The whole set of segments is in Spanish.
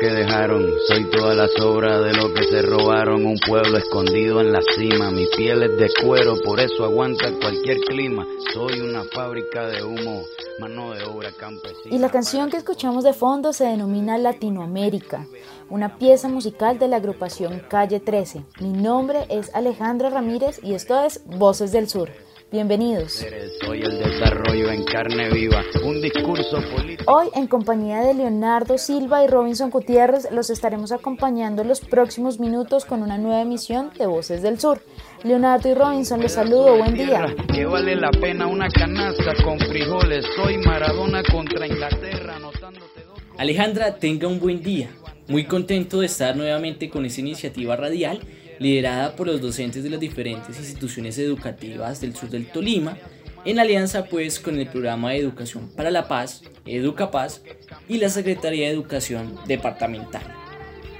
que dejaron, soy toda la sobra de lo que se robaron. Un pueblo escondido en la cima, mi piel es de cuero, por eso aguanta cualquier clima. Soy una fábrica de humo, mano de obra campesina. Y la canción que escuchamos de fondo se denomina Latinoamérica, una pieza musical de la agrupación Calle 13. Mi nombre es Alejandra Ramírez y esto es Voces del Sur. Bienvenidos. Soy el desarrollo en carne viva, un discurso político. Hoy, en compañía de Leonardo Silva y Robinson Gutiérrez, los estaremos acompañando en los próximos minutos con una nueva emisión de Voces del Sur. Leonardo y Robinson, les saludo, buen día. Que vale la pena una canasta con frijoles. Soy Maradona contra Inglaterra, anotándote dos. Alejandra, tenga un buen día. Muy contento de estar nuevamente con esta iniciativa radial liderada por los docentes de las diferentes instituciones educativas del sur del Tolima, en alianza pues con el programa de Educación para la Paz, Educapaz, y la Secretaría de Educación Departamental.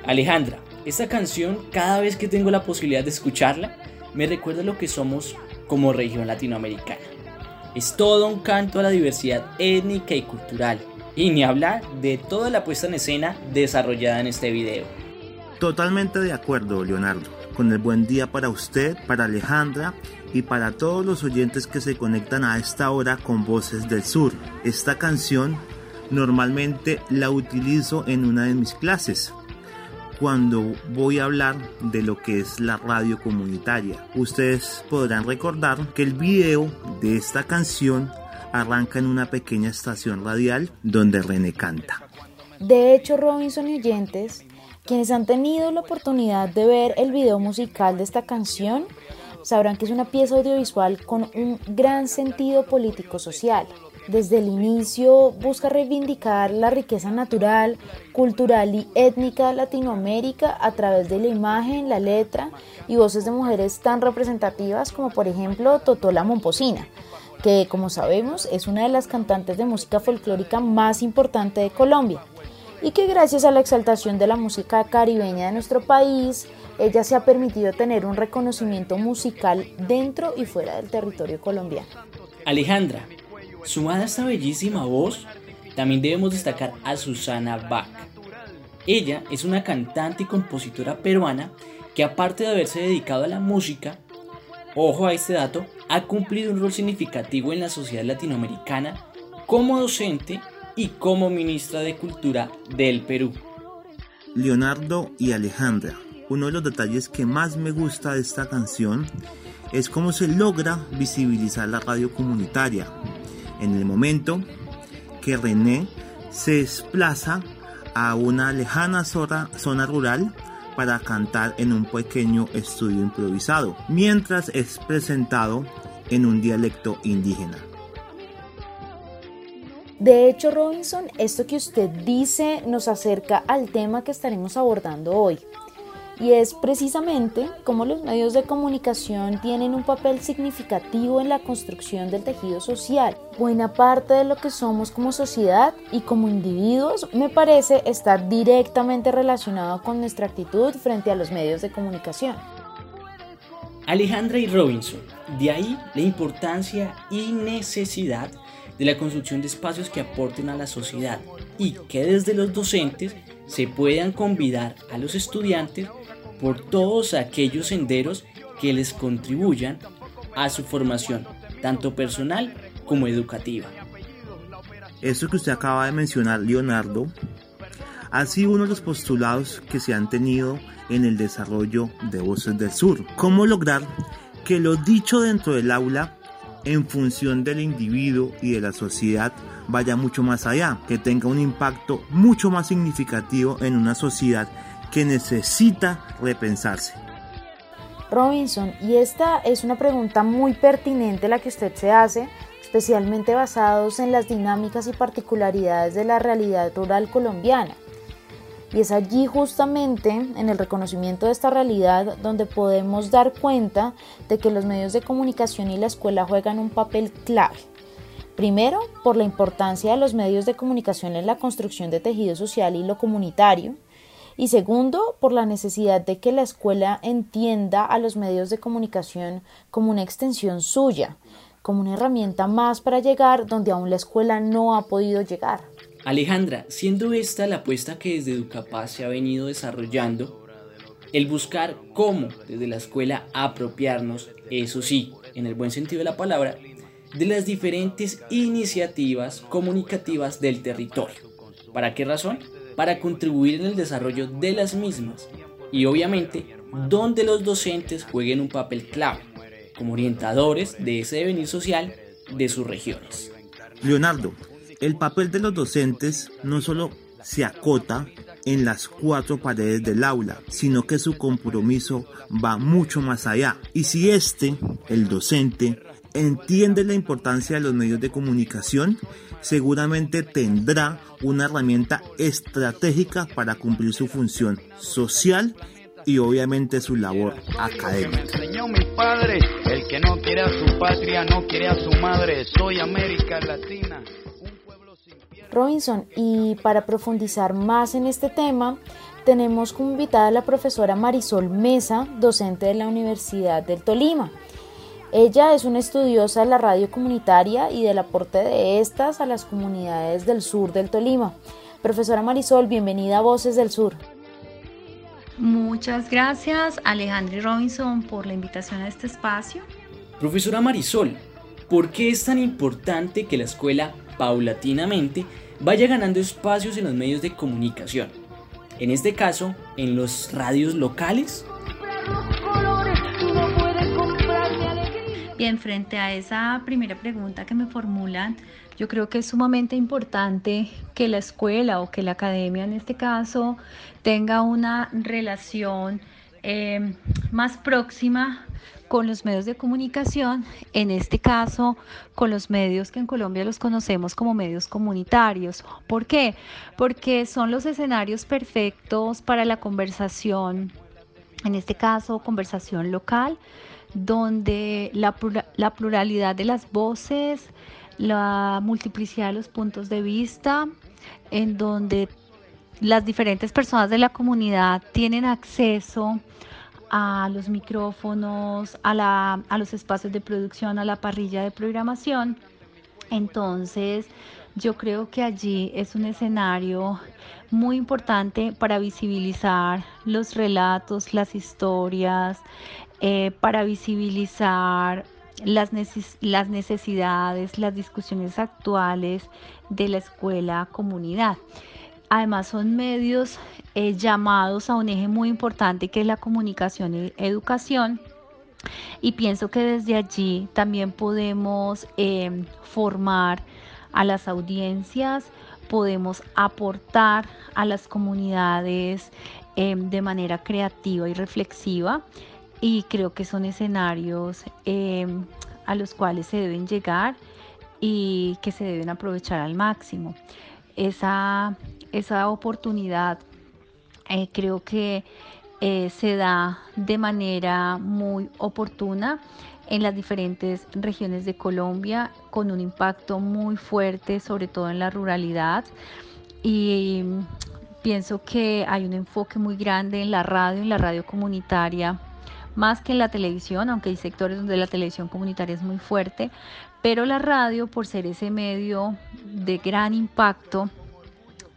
Alejandra, esta canción cada vez que tengo la posibilidad de escucharla, me recuerda lo que somos como región latinoamericana. Es todo un canto a la diversidad étnica y cultural, y ni hablar de toda la puesta en escena desarrollada en este video. Totalmente de acuerdo, Leonardo con el buen día para usted, para Alejandra y para todos los oyentes que se conectan a esta hora con Voces del Sur. Esta canción normalmente la utilizo en una de mis clases cuando voy a hablar de lo que es la radio comunitaria. Ustedes podrán recordar que el video de esta canción arranca en una pequeña estación radial donde René canta. De hecho, Robinson y oyentes, quienes han tenido la oportunidad de ver el video musical de esta canción sabrán que es una pieza audiovisual con un gran sentido político-social. Desde el inicio busca reivindicar la riqueza natural, cultural y étnica de Latinoamérica a través de la imagen, la letra y voces de mujeres tan representativas como por ejemplo Totola Momposina, que como sabemos es una de las cantantes de música folclórica más importante de Colombia y que gracias a la exaltación de la música caribeña de nuestro país, ella se ha permitido tener un reconocimiento musical dentro y fuera del territorio colombiano. Alejandra, sumada a esta bellísima voz, también debemos destacar a Susana Bach. Ella es una cantante y compositora peruana que aparte de haberse dedicado a la música, ojo a este dato, ha cumplido un rol significativo en la sociedad latinoamericana como docente y como ministra de Cultura del Perú. Leonardo y Alejandra, uno de los detalles que más me gusta de esta canción es cómo se logra visibilizar la radio comunitaria. En el momento que René se desplaza a una lejana zona, zona rural para cantar en un pequeño estudio improvisado, mientras es presentado en un dialecto indígena. De hecho, Robinson, esto que usted dice nos acerca al tema que estaremos abordando hoy. Y es precisamente cómo los medios de comunicación tienen un papel significativo en la construcción del tejido social. Buena parte de lo que somos como sociedad y como individuos me parece estar directamente relacionado con nuestra actitud frente a los medios de comunicación. Alejandra y Robinson, de ahí la importancia y necesidad de la construcción de espacios que aporten a la sociedad y que desde los docentes se puedan convidar a los estudiantes por todos aquellos senderos que les contribuyan a su formación, tanto personal como educativa. Eso que usted acaba de mencionar, Leonardo, ha sido uno de los postulados que se han tenido en el desarrollo de Voces del Sur. ¿Cómo lograr que lo dicho dentro del aula en función del individuo y de la sociedad vaya mucho más allá, que tenga un impacto mucho más significativo en una sociedad que necesita repensarse. Robinson, y esta es una pregunta muy pertinente la que usted se hace, especialmente basados en las dinámicas y particularidades de la realidad rural colombiana. Y es allí justamente en el reconocimiento de esta realidad donde podemos dar cuenta de que los medios de comunicación y la escuela juegan un papel clave. Primero, por la importancia de los medios de comunicación en la construcción de tejido social y lo comunitario. Y segundo, por la necesidad de que la escuela entienda a los medios de comunicación como una extensión suya, como una herramienta más para llegar donde aún la escuela no ha podido llegar. Alejandra, siendo esta la apuesta que desde Educapaz se ha venido desarrollando, el buscar cómo desde la escuela apropiarnos, eso sí, en el buen sentido de la palabra, de las diferentes iniciativas comunicativas del territorio. ¿Para qué razón? Para contribuir en el desarrollo de las mismas y obviamente donde los docentes jueguen un papel clave como orientadores de ese devenir social de sus regiones. Leonardo, el papel de los docentes no solo se acota en las cuatro paredes del aula, sino que su compromiso va mucho más allá. Y si este, el docente, entiende la importancia de los medios de comunicación, seguramente tendrá una herramienta estratégica para cumplir su función social y obviamente su labor académica. el que no quiere a su patria, no quiere a su madre, soy América Latina. Robinson. Y para profundizar más en este tema, tenemos como invitada a la profesora Marisol Mesa, docente de la Universidad del Tolima. Ella es una estudiosa de la radio comunitaria y del aporte de estas a las comunidades del sur del Tolima. Profesora Marisol, bienvenida a Voces del Sur. Muchas gracias Alejandro Robinson por la invitación a este espacio. Profesora Marisol, ¿por qué es tan importante que la escuela paulatinamente vaya ganando espacios en los medios de comunicación. En este caso, en los radios locales. Bien, frente a esa primera pregunta que me formulan, yo creo que es sumamente importante que la escuela o que la academia en este caso tenga una relación eh, más próxima con los medios de comunicación, en este caso con los medios que en Colombia los conocemos como medios comunitarios. ¿Por qué? Porque son los escenarios perfectos para la conversación, en este caso conversación local, donde la, pluralidad de las voces, la multiplicidad de los puntos de vista, en donde las diferentes personas de la comunidad tienen acceso los micrófonos, a, la, a los espacios de producción, a la parrilla de programación. Entonces, yo creo que allí es un escenario muy importante para visibilizar los relatos, las historias, eh, para visibilizar las, las necesidades, las discusiones actuales de la escuela comunidad. Además son medios eh, llamados a un eje muy importante que es la comunicación y educación. Y pienso que desde allí también podemos em, formar a las audiencias, podemos aportar a las comunidades em, de manera creativa y reflexiva. Y creo que son escenarios em, a los cuales se deben llegar y que se deben aprovechar al máximo. Esa esa oportunidad eh, creo que eh, se da de manera muy oportuna en las diferentes regiones de Colombia con un impacto muy fuerte, sobre todo en la ruralidad. Y pienso que hay un enfoque muy grande en la radio, en la radio comunitaria, más que en la televisión, aunque hay sectores donde la televisión comunitaria es muy fuerte, pero la radio, por ser ese medio de gran impacto,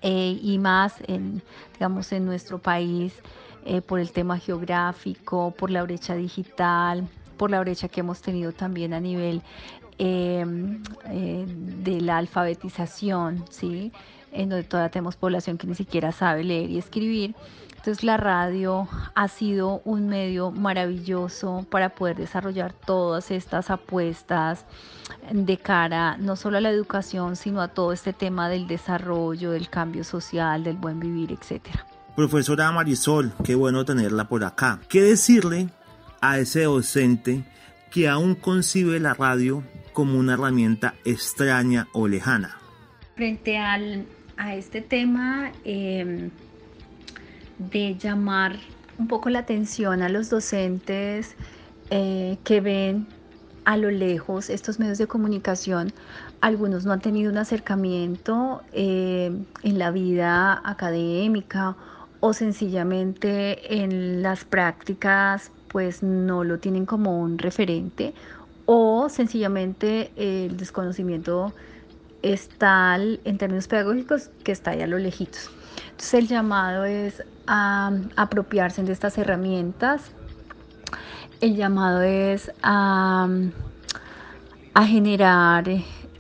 eh, y más en, digamos, en nuestro país eh, por el tema geográfico, por la brecha digital, por la brecha que hemos tenido también a nivel em, eh, de la alfabetización, ¿sí? en donde todavía tenemos población que ni siquiera sabe leer y escribir. Entonces la radio ha sido un medio maravilloso para poder desarrollar todas estas apuestas de cara no solo a la educación, sino a todo este tema del desarrollo, del cambio social, del buen vivir, etcétera. Profesora Marisol, qué bueno tenerla por acá. ¿Qué decirle a ese docente que aún concibe la radio como una herramienta extraña o lejana? Frente al, a este tema, eh, de llamar un poco la atención a los docentes eh, que ven a lo lejos estos medios de comunicación. Algunos no han tenido un acercamiento eh, en la vida académica o sencillamente en las prácticas pues no lo tienen como un referente o sencillamente el desconocimiento es tal en términos pedagógicos que está ahí a lo lejitos. El llamado es a apropiarse de estas herramientas, el llamado es a, generar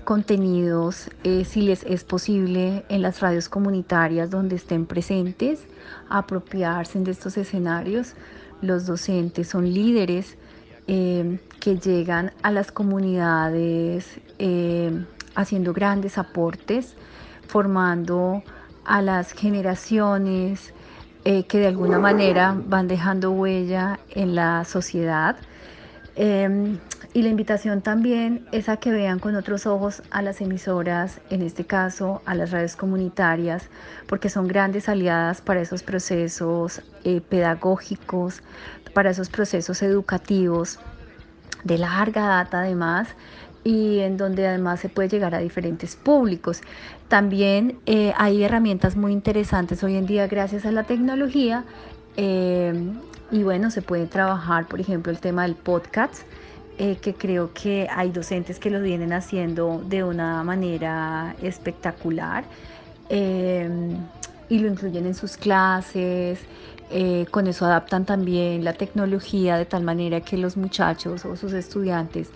contenidos, eh, si les es posible, en las radios comunitarias donde estén presentes, apropiarse de estos escenarios. Los docentes son líderes eh, que llegan a las comunidades eh, haciendo grandes aportes, formando a las generaciones eh, que de alguna manera van dejando huella en la sociedad. Em, y la invitación también es a que vean con otros ojos a las emisoras, en este caso a las redes comunitarias, porque son grandes aliadas para esos procesos eh, pedagógicos, para esos procesos educativos de larga data además, y en donde además se puede llegar a diferentes públicos. También eh, hay herramientas muy interesantes hoy en día gracias a la tecnología eh, y bueno, se puede trabajar, por ejemplo, el tema del podcast, eh, que creo que hay docentes que lo vienen haciendo de una manera espectacular y lo incluyen en sus clases. con eso adaptan también la tecnología de tal manera que los muchachos o sus estudiantes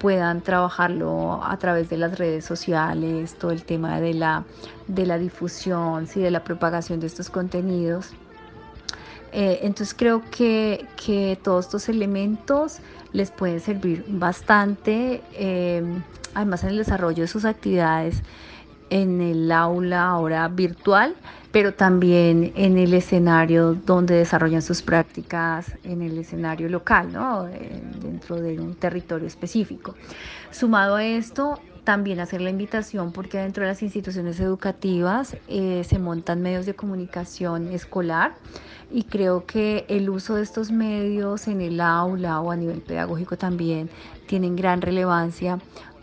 puedan trabajarlo a través de las redes sociales, todo el tema de la, de la difusión, y de la propagación de estos contenidos. Eh, entonces creo que, que, todos estos elementos les pueden servir bastante, eh, además en el desarrollo de sus actividades en el aula ahora virtual, pero también en el escenario donde desarrollan sus prácticas, en el escenario local, ¿no? Eh, dentro de un territorio específico. Sumado a esto, también hacer la invitación porque dentro de las instituciones educativas eh, se montan medios de comunicación escolar y creo que el uso de estos medios en el aula o a nivel pedagógico también tienen gran relevancia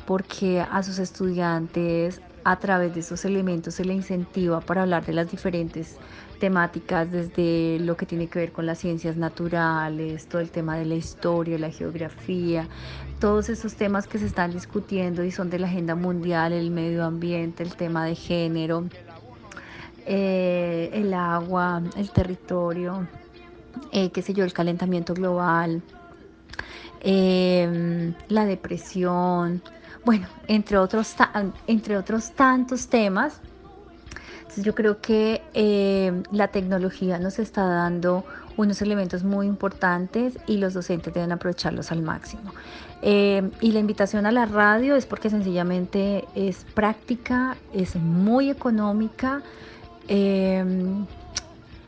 porque a sus estudiantes a través de esos elementos se le incentiva para hablar de las diferentes temáticas, desde lo que tiene que ver con las ciencias naturales, todo el tema de la historia, la geografía, todos esos temas que se están discutiendo y son de la agenda mundial, el medio ambiente, el tema de género, eh, el agua, el territorio, eh, qué sé yo, el calentamiento global, eh, la depresión, bueno, entre otros, entre otros tantos temas. yo creo que eh, la tecnología nos está dando unos elementos muy importantes y los docentes deben aprovecharlos al máximo. Eh, y la invitación a la radio es porque sencillamente es práctica, es muy económica eh,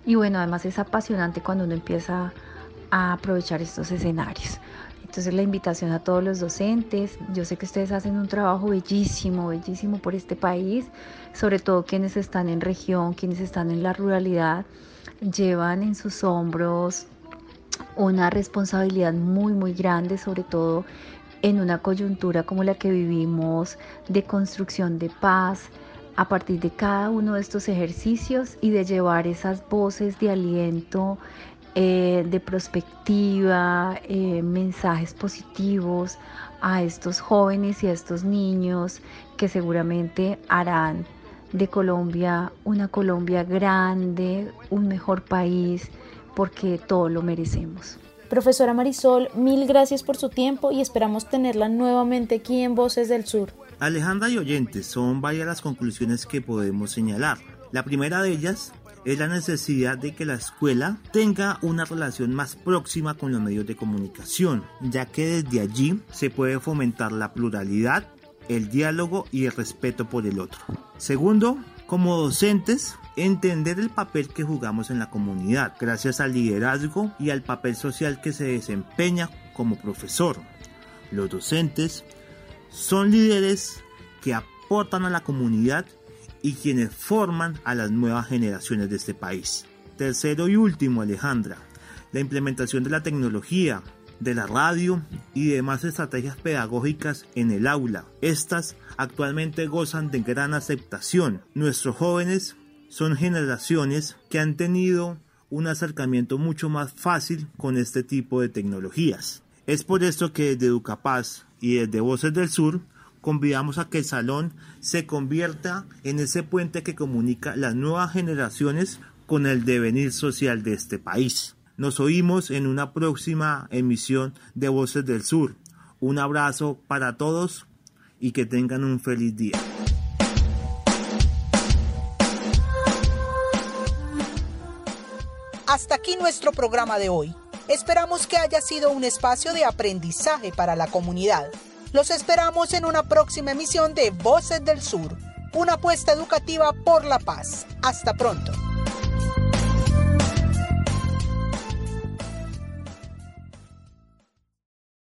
y bueno, además es apasionante cuando uno empieza a aprovechar estos escenarios. Entonces la invitación a todos los docentes, yo sé que ustedes hacen un trabajo bellísimo, bellísimo por este país, sobre todo quienes están en región, quienes están en la ruralidad, llevan en sus hombros una responsabilidad muy, muy grande, sobre todo en una coyuntura como la que vivimos de construcción de paz, a partir de cada uno de estos ejercicios y de llevar esas voces de aliento, eh, de perspectiva, eh, mensajes positivos a estos jóvenes y a estos niños que seguramente harán de Colombia una Colombia grande, un mejor país, porque todo lo merecemos. Profesora Marisol, mil gracias por su tiempo y esperamos tenerla nuevamente aquí en Voces del Sur. Alejandra y oyentes, son varias las conclusiones que podemos señalar. La primera de ellas es la necesidad de que la escuela tenga una relación más próxima con los medios de comunicación, ya que desde allí se puede fomentar la pluralidad, el diálogo y el respeto por el otro. Segundo, como docentes, entender el papel que jugamos en la comunidad, gracias al liderazgo y al papel social que se desempeña como profesor. Los docentes son líderes que aportan a la comunidad y quienes forman a las nuevas generaciones de este país. Tercero y último, Alejandra, la implementación de la tecnología, de la radio y demás estrategias pedagógicas en el aula. Estas actualmente gozan de gran aceptación. Nuestros jóvenes son generaciones que han tenido un acercamiento mucho más fácil con este tipo de tecnologías. Es por esto que desde Educapaz y desde Voces del Sur convidamos a que el salón se convierta en ese puente que comunica las nuevas generaciones con el devenir social de este país. Nos oímos en una próxima emisión de Voces del Sur. Un abrazo para todos y que tengan un feliz día. Hasta aquí nuestro programa de hoy. Esperamos que haya sido un espacio de aprendizaje para la comunidad. Los esperamos en una próxima emisión de Voces del Sur, una apuesta educativa por la paz. Hasta pronto.